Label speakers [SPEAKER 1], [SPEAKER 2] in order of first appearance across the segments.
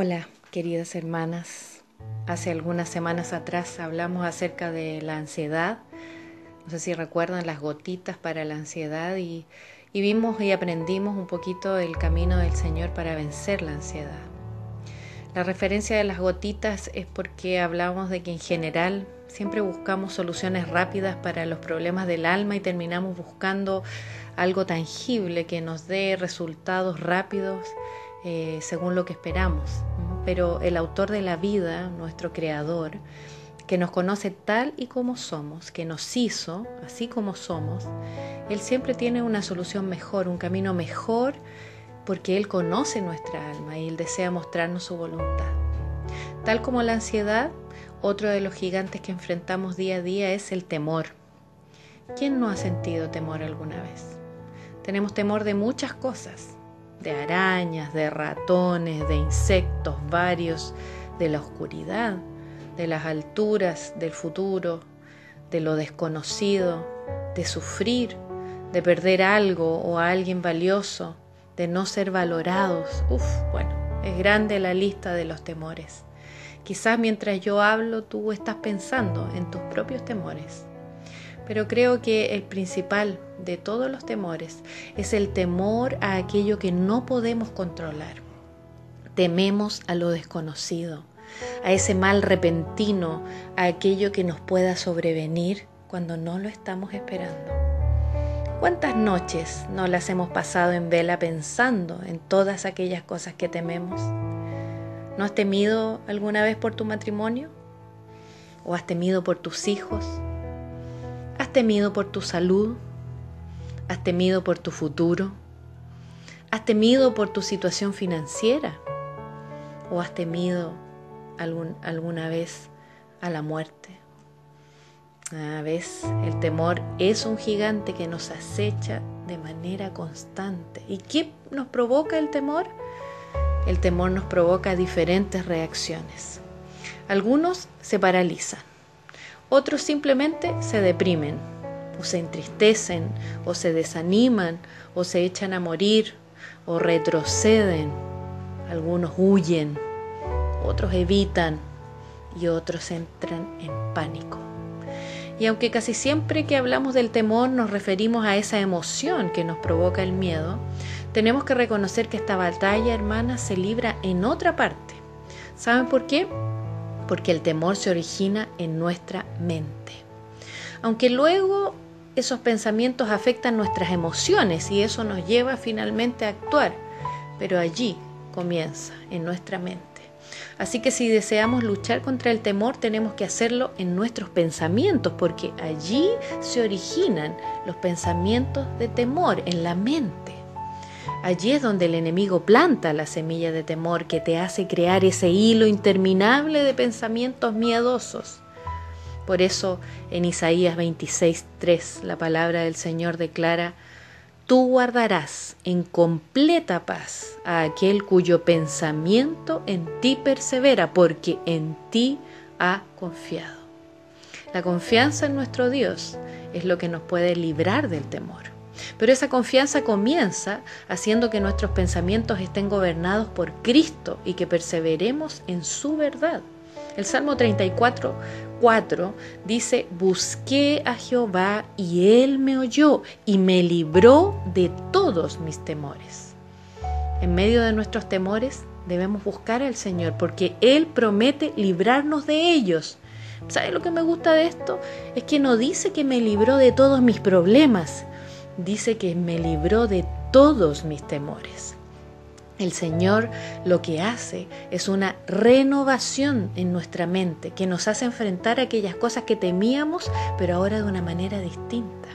[SPEAKER 1] Hola, queridas hermanas. Hace algunas semanas atrás hablamos acerca de la ansiedad. No sé si recuerdan las gotitas para la ansiedad y, vimos y aprendimos un poquito el camino del Señor para vencer la ansiedad. La referencia de las gotitas es porque hablamos de que en general siempre buscamos soluciones rápidas para los problemas del alma y terminamos buscando algo tangible que nos dé resultados rápidos eh, según lo que esperamos. Pero el autor de la vida, nuestro creador, que nos conoce tal y como somos, que nos hizo así como somos, Él siempre tiene una solución mejor, un camino mejor, porque Él conoce nuestra alma y Él desea mostrarnos su voluntad. Tal como la ansiedad, otro de los gigantes que enfrentamos día a día es el temor. ¿Quién no ha sentido temor alguna vez? Tenemos temor de muchas cosas, de arañas, de ratones, de insectos varios, de la oscuridad, de las alturas, del futuro, de lo desconocido, de sufrir, de perder algo o a alguien valioso, de no ser valorados. Uf, bueno, es grande la lista de los temores. Quizás mientras yo hablo tú estás pensando en tus propios temores. Pero creo que el principal de todos los temores es el temor a aquello que no podemos controlar. Tememos a lo desconocido, a ese mal repentino, a aquello que nos pueda sobrevenir cuando no lo estamos esperando. ¿Cuántas noches no las hemos pasado en vela pensando en todas aquellas cosas que tememos? ¿No has temido alguna vez por tu matrimonio? ¿O has temido por tus hijos? ¿Has temido por tu salud? ¿Has temido por tu futuro? ¿Has temido por tu situación financiera? ¿O has temido alguna vez a la muerte? A veces el temor es un gigante que nos acecha de manera constante. ¿Y qué nos provoca el temor? El temor nos provoca diferentes reacciones. Algunos se paralizan, otros simplemente se deprimen, o se entristecen, o se desaniman, o se echan a morir, o retroceden. Algunos huyen, otros evitan y otros entran en pánico. Y aunque casi siempre que hablamos del temor nos referimos a esa emoción que nos provoca el miedo, tenemos que reconocer que esta batalla, hermana, se libra en otra parte. ¿Saben por qué? Porque el temor se origina en nuestra mente. Aunque luego esos pensamientos afectan nuestras emociones y eso nos lleva finalmente a actuar, pero allí comienza, en nuestra mente. Así que si deseamos luchar contra el temor, tenemos que hacerlo en nuestros pensamientos, porque allí se originan los pensamientos de temor, en la mente. Allí es donde el enemigo planta la semilla de temor que te hace crear ese hilo interminable de pensamientos miedosos. Por eso en Isaías 26:3 la palabra del Señor declara, Tú guardarás en completa paz a aquel cuyo pensamiento en ti persevera, porque en ti ha confiado. La confianza en nuestro Dios es lo que nos puede librar del temor. Pero esa confianza comienza haciendo que nuestros pensamientos estén gobernados por Cristo y que perseveremos en su verdad. El Salmo 34, 4 dice, busqué a Jehová y él me oyó y me libró de todos mis temores. En medio de nuestros temores debemos buscar al Señor porque Él promete librarnos de ellos. ¿Sabe lo que me gusta de esto? Es que no dice que me libró de todos mis problemas, dice que me libró de todos mis temores. El Señor lo que hace es una renovación en nuestra mente que nos hace enfrentar aquellas cosas que temíamos, pero ahora de una manera distinta.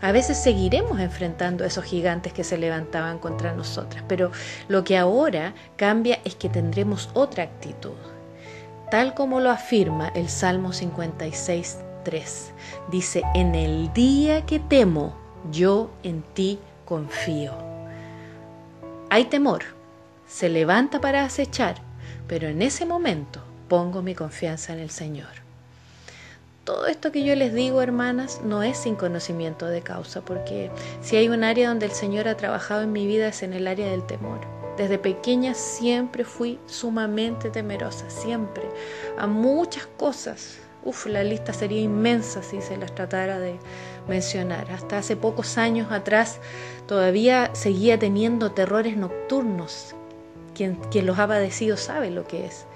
[SPEAKER 1] A veces seguiremos enfrentando a esos gigantes que se levantaban contra nosotras, pero lo que ahora cambia es que tendremos otra actitud. Tal como lo afirma el Salmo 56, 3. Dice, en el día que temo, yo en ti confío. Hay temor, se levanta para acechar, pero en ese momento pongo mi confianza en el Señor. Todo esto que yo les digo, hermanas, no es sin conocimiento de causa, porque si hay un área donde el Señor ha trabajado en mi vida es en el área del temor. Desde pequeña siempre fui sumamente temerosa, siempre, a muchas cosas. Uf, la lista sería inmensa si se las tratara de mencionar. Hasta hace pocos años atrás todavía seguía teniendo terrores nocturnos. Quien, quien los ha padecido sabe lo que es.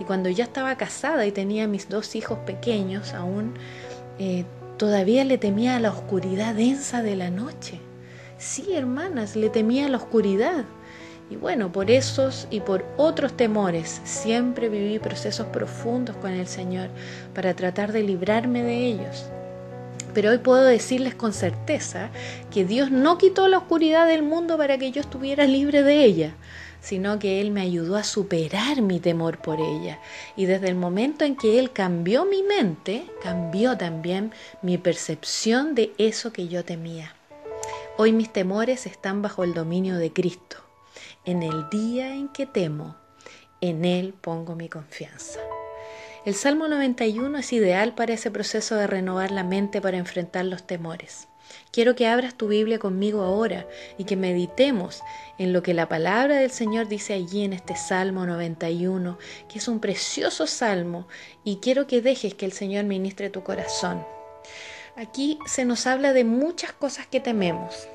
[SPEAKER 1] Y cuando ya estaba casada y tenía mis dos hijos pequeños aún, eh, todavía le temía a la oscuridad densa de la noche. Sí, hermanas, le temía a la oscuridad. Y bueno, por esos y por otros temores siempre viví procesos profundos con el Señor para tratar de librarme de ellos. Pero hoy puedo decirles con certeza que Dios no quitó la oscuridad del mundo para que yo estuviera libre de ella, sino que Él me ayudó a superar mi temor por ella. Y desde el momento en que Él cambió mi mente, cambió también mi percepción de eso que yo temía. Hoy mis temores están bajo el dominio de Cristo. En el día en que temo, en Él pongo mi confianza. El Salmo 91 es ideal para ese proceso de renovar la mente para enfrentar los temores. Quiero que abras tu Biblia conmigo ahora y que meditemos en lo que la palabra del Señor dice allí en este Salmo 91, que es un precioso salmo, y quiero que dejes que el Señor ministre tu corazón. Aquí se nos habla de muchas cosas que tememos,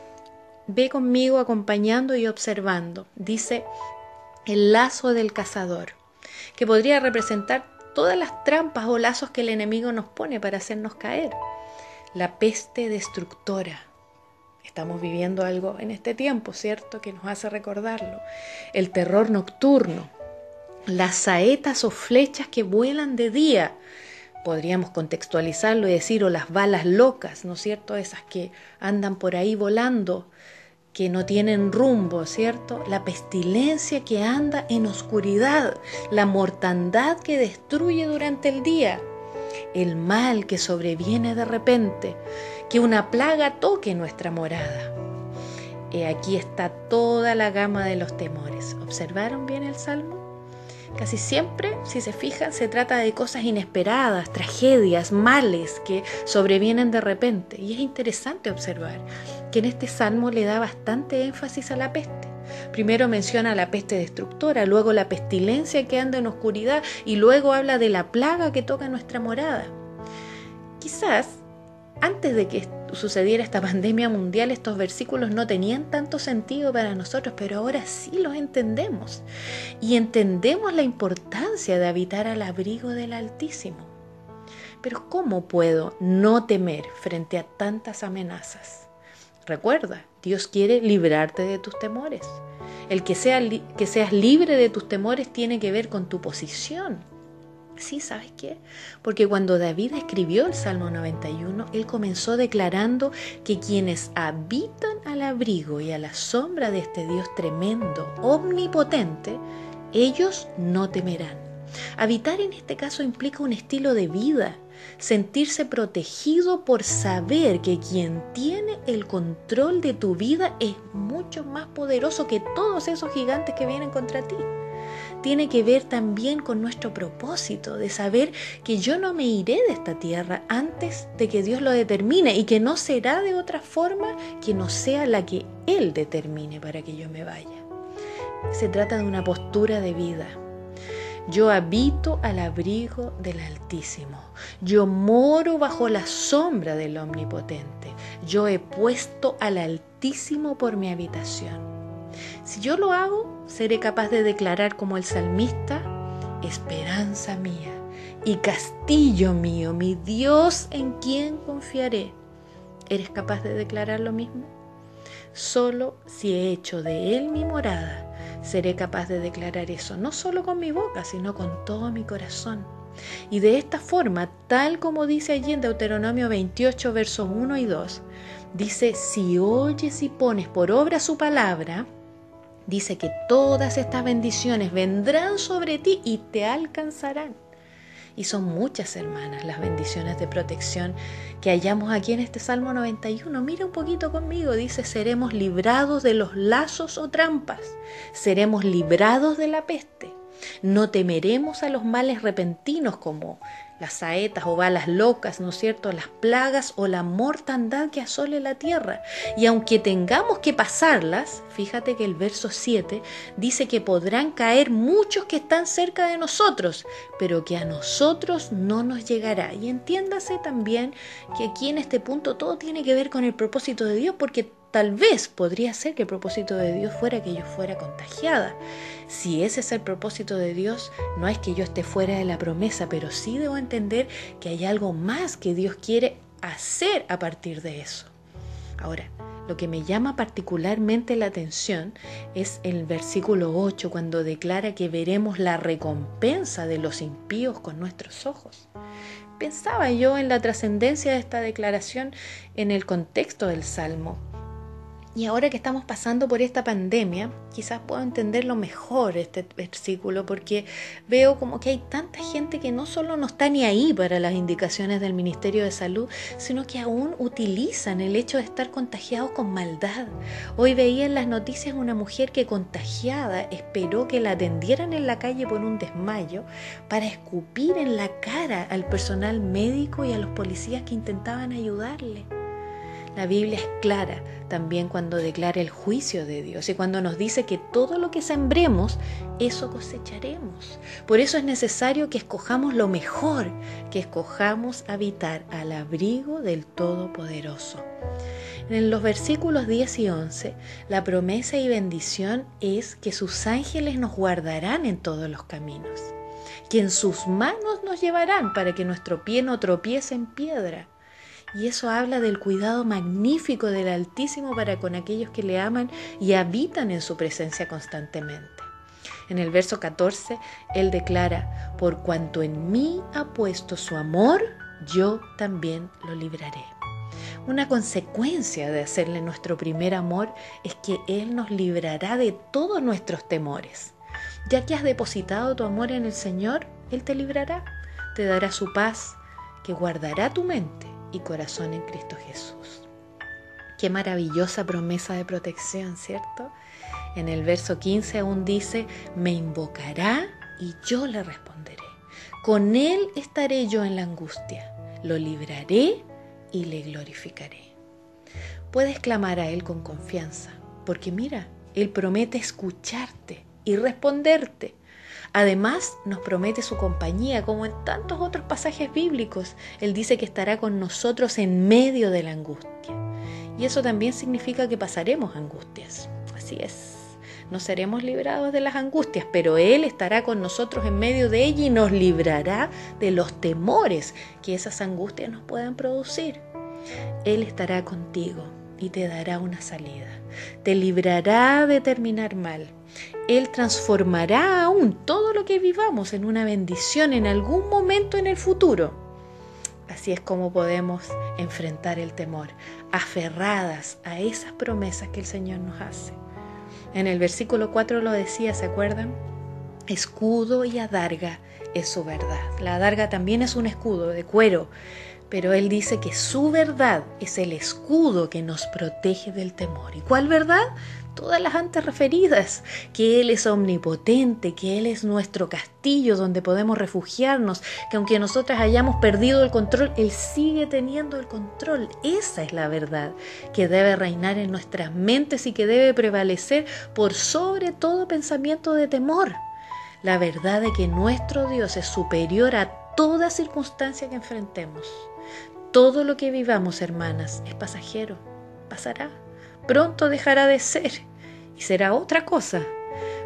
[SPEAKER 1] Ve conmigo acompañando y observando. Dice el lazo del cazador, que podría representar todas las trampas o lazos que el enemigo nos pone para hacernos caer. La peste destructora. Estamos viviendo algo en este tiempo, ¿cierto? Que nos hace recordarlo. El terror nocturno. Las saetas o flechas que vuelan de día. Podríamos contextualizarlo y decir, o las balas locas, ¿no es cierto? Esas que andan por ahí volando que no tienen rumbo, ¿cierto? La pestilencia que anda en oscuridad, la mortandad que destruye durante el día, el mal que sobreviene de repente, que una plaga toque nuestra morada. Aquí está toda la gama de los temores. ¿Observaron bien el salmo? Casi siempre, si se fijan, se trata de cosas inesperadas, tragedias, males que sobrevienen de repente. Y es interesante observar que en este salmo le da bastante énfasis a la peste. Primero menciona la peste destructora, luego la pestilencia que anda en oscuridad y luego habla de la plaga que toca nuestra morada. Quizás antes de que sucediera esta pandemia mundial, estos versículos no tenían tanto sentido para nosotros, pero ahora sí los entendemos. Y entendemos la importancia de habitar al abrigo del Altísimo. Pero ¿cómo puedo no temer frente a tantas amenazas? Recuerda, Dios quiere librarte de tus temores. El que, sea, que seas libre de tus temores tiene que ver con tu posición Sí, ¿sabes qué? Porque cuando David escribió el Salmo 91, él comenzó declarando que quienes habitan al abrigo y a la sombra de este Dios tremendo, omnipotente, ellos no temerán. Habitar en este caso implica un estilo de vida, sentirse protegido por saber que quien tiene el control de tu vida es mucho más poderoso que todos esos gigantes que vienen contra ti tiene que ver también con nuestro propósito de saber que yo no me iré de esta tierra antes de que Dios lo determine y que no será de otra forma que no sea la que Él determine para que yo me vaya. Se trata de una postura de vida. Yo habito al abrigo del Altísimo. Yo moro bajo la sombra del Omnipotente. Yo he puesto al Altísimo por mi habitación. Si yo lo hago, seré capaz de declarar como el salmista, esperanza mía y castillo mío, mi Dios en quien confiaré. ¿Eres capaz de declarar lo mismo? Solo si he hecho de Él mi morada, seré capaz de declarar eso, no solo con mi boca, sino con todo mi corazón. Y de esta forma, tal como dice allí en Deuteronomio 28, versos 1 y 2, dice, si oyes y pones por obra su palabra, dice que todas estas bendiciones vendrán sobre ti y te alcanzarán. Y son muchas, hermanas, las bendiciones de protección que hallamos aquí en este Salmo 91. Mira un poquito conmigo, dice, seremos librados de los lazos o trampas, seremos librados de la peste, No temeremos a los males repentinos como las saetas o balas locas, ¿no es cierto?, las plagas o la mortandad que asole la tierra. Y aunque tengamos que pasarlas, fíjate que el verso 7 dice que podrán caer muchos que están cerca de nosotros, pero que a nosotros no nos llegará. Y entiéndase también que aquí en este punto todo tiene que ver con el propósito de Dios, porque Tal vez podría ser que el propósito de Dios fuera que yo fuera contagiada. Si ese es el propósito de Dios, no es que yo esté fuera de la promesa, pero sí debo entender que hay algo más que Dios quiere hacer a partir de eso. Ahora, lo que me llama particularmente la atención es el versículo 8 cuando declara que veremos la recompensa de los impíos con nuestros ojos. Pensaba yo en la trascendencia de esta declaración en el contexto del Salmo y ahora que estamos pasando por esta pandemia, quizás puedo entenderlo mejor este versículo porque veo como que hay tanta gente que no solo no está ni ahí para las indicaciones del Ministerio de Salud, sino que aún utilizan el hecho de estar contagiados con maldad. Hoy veía en las noticias una mujer que contagiada esperó que la atendieran en la calle por un desmayo para escupir en la cara al personal médico y a los policías que intentaban ayudarle. La Biblia es clara también cuando declara el juicio de Dios y cuando nos dice que todo lo que sembremos, eso cosecharemos. Por eso es necesario que escojamos lo mejor, que escojamos habitar al abrigo del Todopoderoso. En los versículos 10 y 11, la promesa y bendición es que sus ángeles nos guardarán en todos los caminos, que en sus manos nos llevarán para que nuestro pie no tropiece en piedra y eso habla del cuidado magnífico del Altísimo para con aquellos que le aman y habitan en su presencia constantemente. En el verso 14, Él declara, por cuanto en mí ha puesto su amor, yo también lo libraré. Una consecuencia de hacerle nuestro primer amor es que Él nos librará de todos nuestros temores. Ya que has depositado tu amor en el Señor, Él te librará, te dará su paz, que guardará tu mente y corazón en Cristo Jesús. Qué maravillosa promesa de protección, ¿cierto? En el verso 15 aún dice, me invocará y yo le responderé. Con él estaré yo en la angustia, lo libraré y le glorificaré. Puedes clamar a él con confianza, porque mira, él promete escucharte y responderte. Además, nos promete su compañía, como en tantos otros pasajes bíblicos. Él dice que estará con nosotros en medio de la angustia. Y eso también significa que pasaremos angustias. Así es. No seremos librados de las angustias, pero Él estará con nosotros en medio de ella y nos librará de los temores que esas angustias nos puedan producir. Él estará contigo y te dará una salida. Te librará de terminar mal él transformará aún todo lo que vivamos en una bendición en algún momento en el futuro. Así es como podemos enfrentar el temor, aferradas a esas promesas que el Señor nos hace. En el versículo 4 lo decía, ¿se acuerdan? Escudo y adarga es su verdad. La adarga también es un escudo de cuero, pero Él dice que su verdad es el escudo que nos protege del temor. ¿Y cuál verdad? Todas las antes referidas, que Él es omnipotente, que Él es nuestro castillo donde podemos refugiarnos, que aunque nosotras hayamos perdido el control, Él sigue teniendo el control. Esa es la verdad que debe reinar en nuestras mentes y que debe prevalecer por sobre todo pensamiento de temor. La verdad de que nuestro Dios es superior a toda circunstancia que enfrentemos. Todo lo que vivamos, hermanas, es pasajero, pasará pronto dejará de ser y será otra cosa.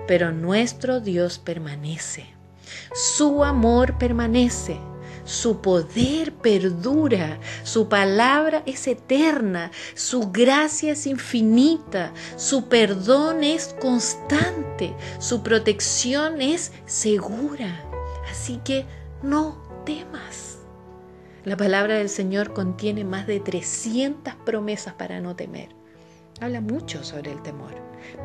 [SPEAKER 1] Pero nuestro Dios permanece. Su amor permanece. Su poder perdura, su palabra es eterna, su gracia es infinita, su perdón es constante, su protección es segura. Así que no temas. La palabra del Señor contiene más de 300 promesas para no temer habla mucho sobre el temor,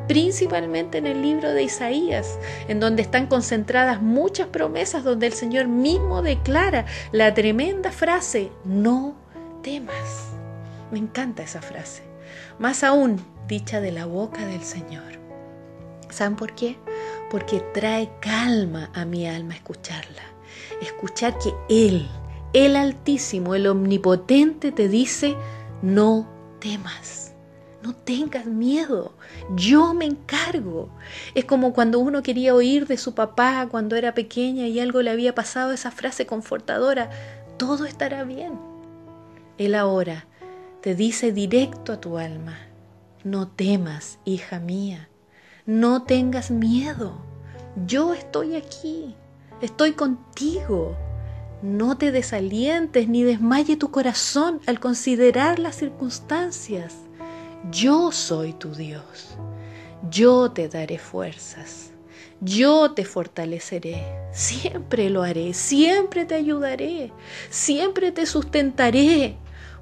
[SPEAKER 1] principalmente en el libro de Isaías, en donde están concentradas muchas promesas, donde el Señor mismo declara la tremenda frase, no temas. Me encanta esa frase, más aún dicha de la boca del Señor. ¿Saben por qué? porque trae calma a mi alma escucharla. Escuchar que Él, el Altísimo, el Omnipotente, te dice, no temas, no tengas miedo, yo me encargo. Es como cuando uno quería oír de su papá cuando era pequeña y algo le había pasado, esa frase confortadora, todo estará bien. Él ahora te dice directo a tu alma, no temas, hija mía, no tengas miedo, yo estoy aquí, estoy contigo. No te desalientes ni desmaye tu corazón al considerar las circunstancias. Yo soy tu Dios. Yo te daré fuerzas. Yo te fortaleceré. Siempre lo haré. Siempre te ayudaré. Siempre te sustentaré.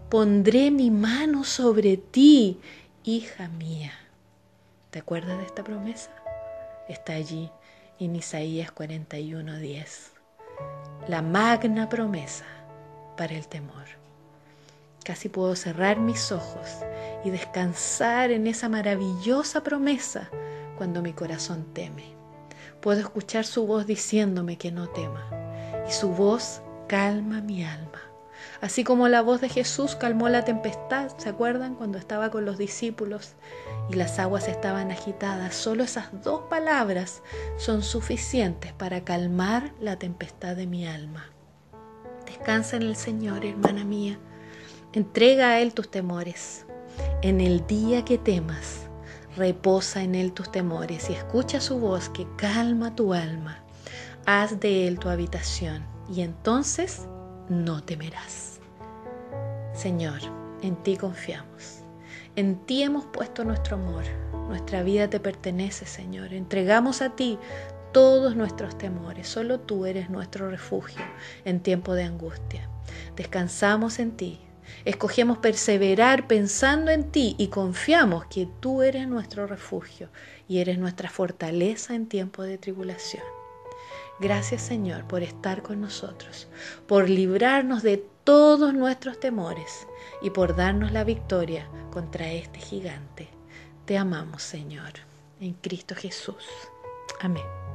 [SPEAKER 1] Pondré mi mano sobre ti, hija mía. ¿Te acuerdas de esta promesa? Está allí en Isaías 41:10. La magna promesa para el temor. Casi puedo cerrar mis ojos y descansar en esa maravillosa promesa cuando mi corazón teme. Puedo escuchar su voz diciéndome que no tema y su voz calma mi alma. Así como la voz de Jesús calmó la tempestad, ¿se acuerdan? Cuando estaba con los discípulos y las aguas estaban agitadas. Solo esas dos palabras son suficientes para calmar la tempestad de mi alma. Descansa en el Señor, hermana mía. Entrega a Él tus temores. En el día que temas, reposa en Él tus temores y escucha su voz que calma tu alma. Haz de Él tu habitación y entonces no temerás. Señor, en ti confiamos. En ti hemos puesto nuestro amor. Nuestra vida te pertenece, Señor. Entregamos a ti todos nuestros temores. Solo tú eres nuestro refugio en tiempo de angustia. Descansamos en ti. Escogemos perseverar pensando en ti y confiamos que tú eres nuestro refugio y eres nuestra fortaleza en tiempo de tribulación. Gracias Señor por estar con nosotros, por librarnos de todos nuestros temores y por darnos la victoria contra este gigante. Te amamos Señor, en Cristo Jesús. Amén.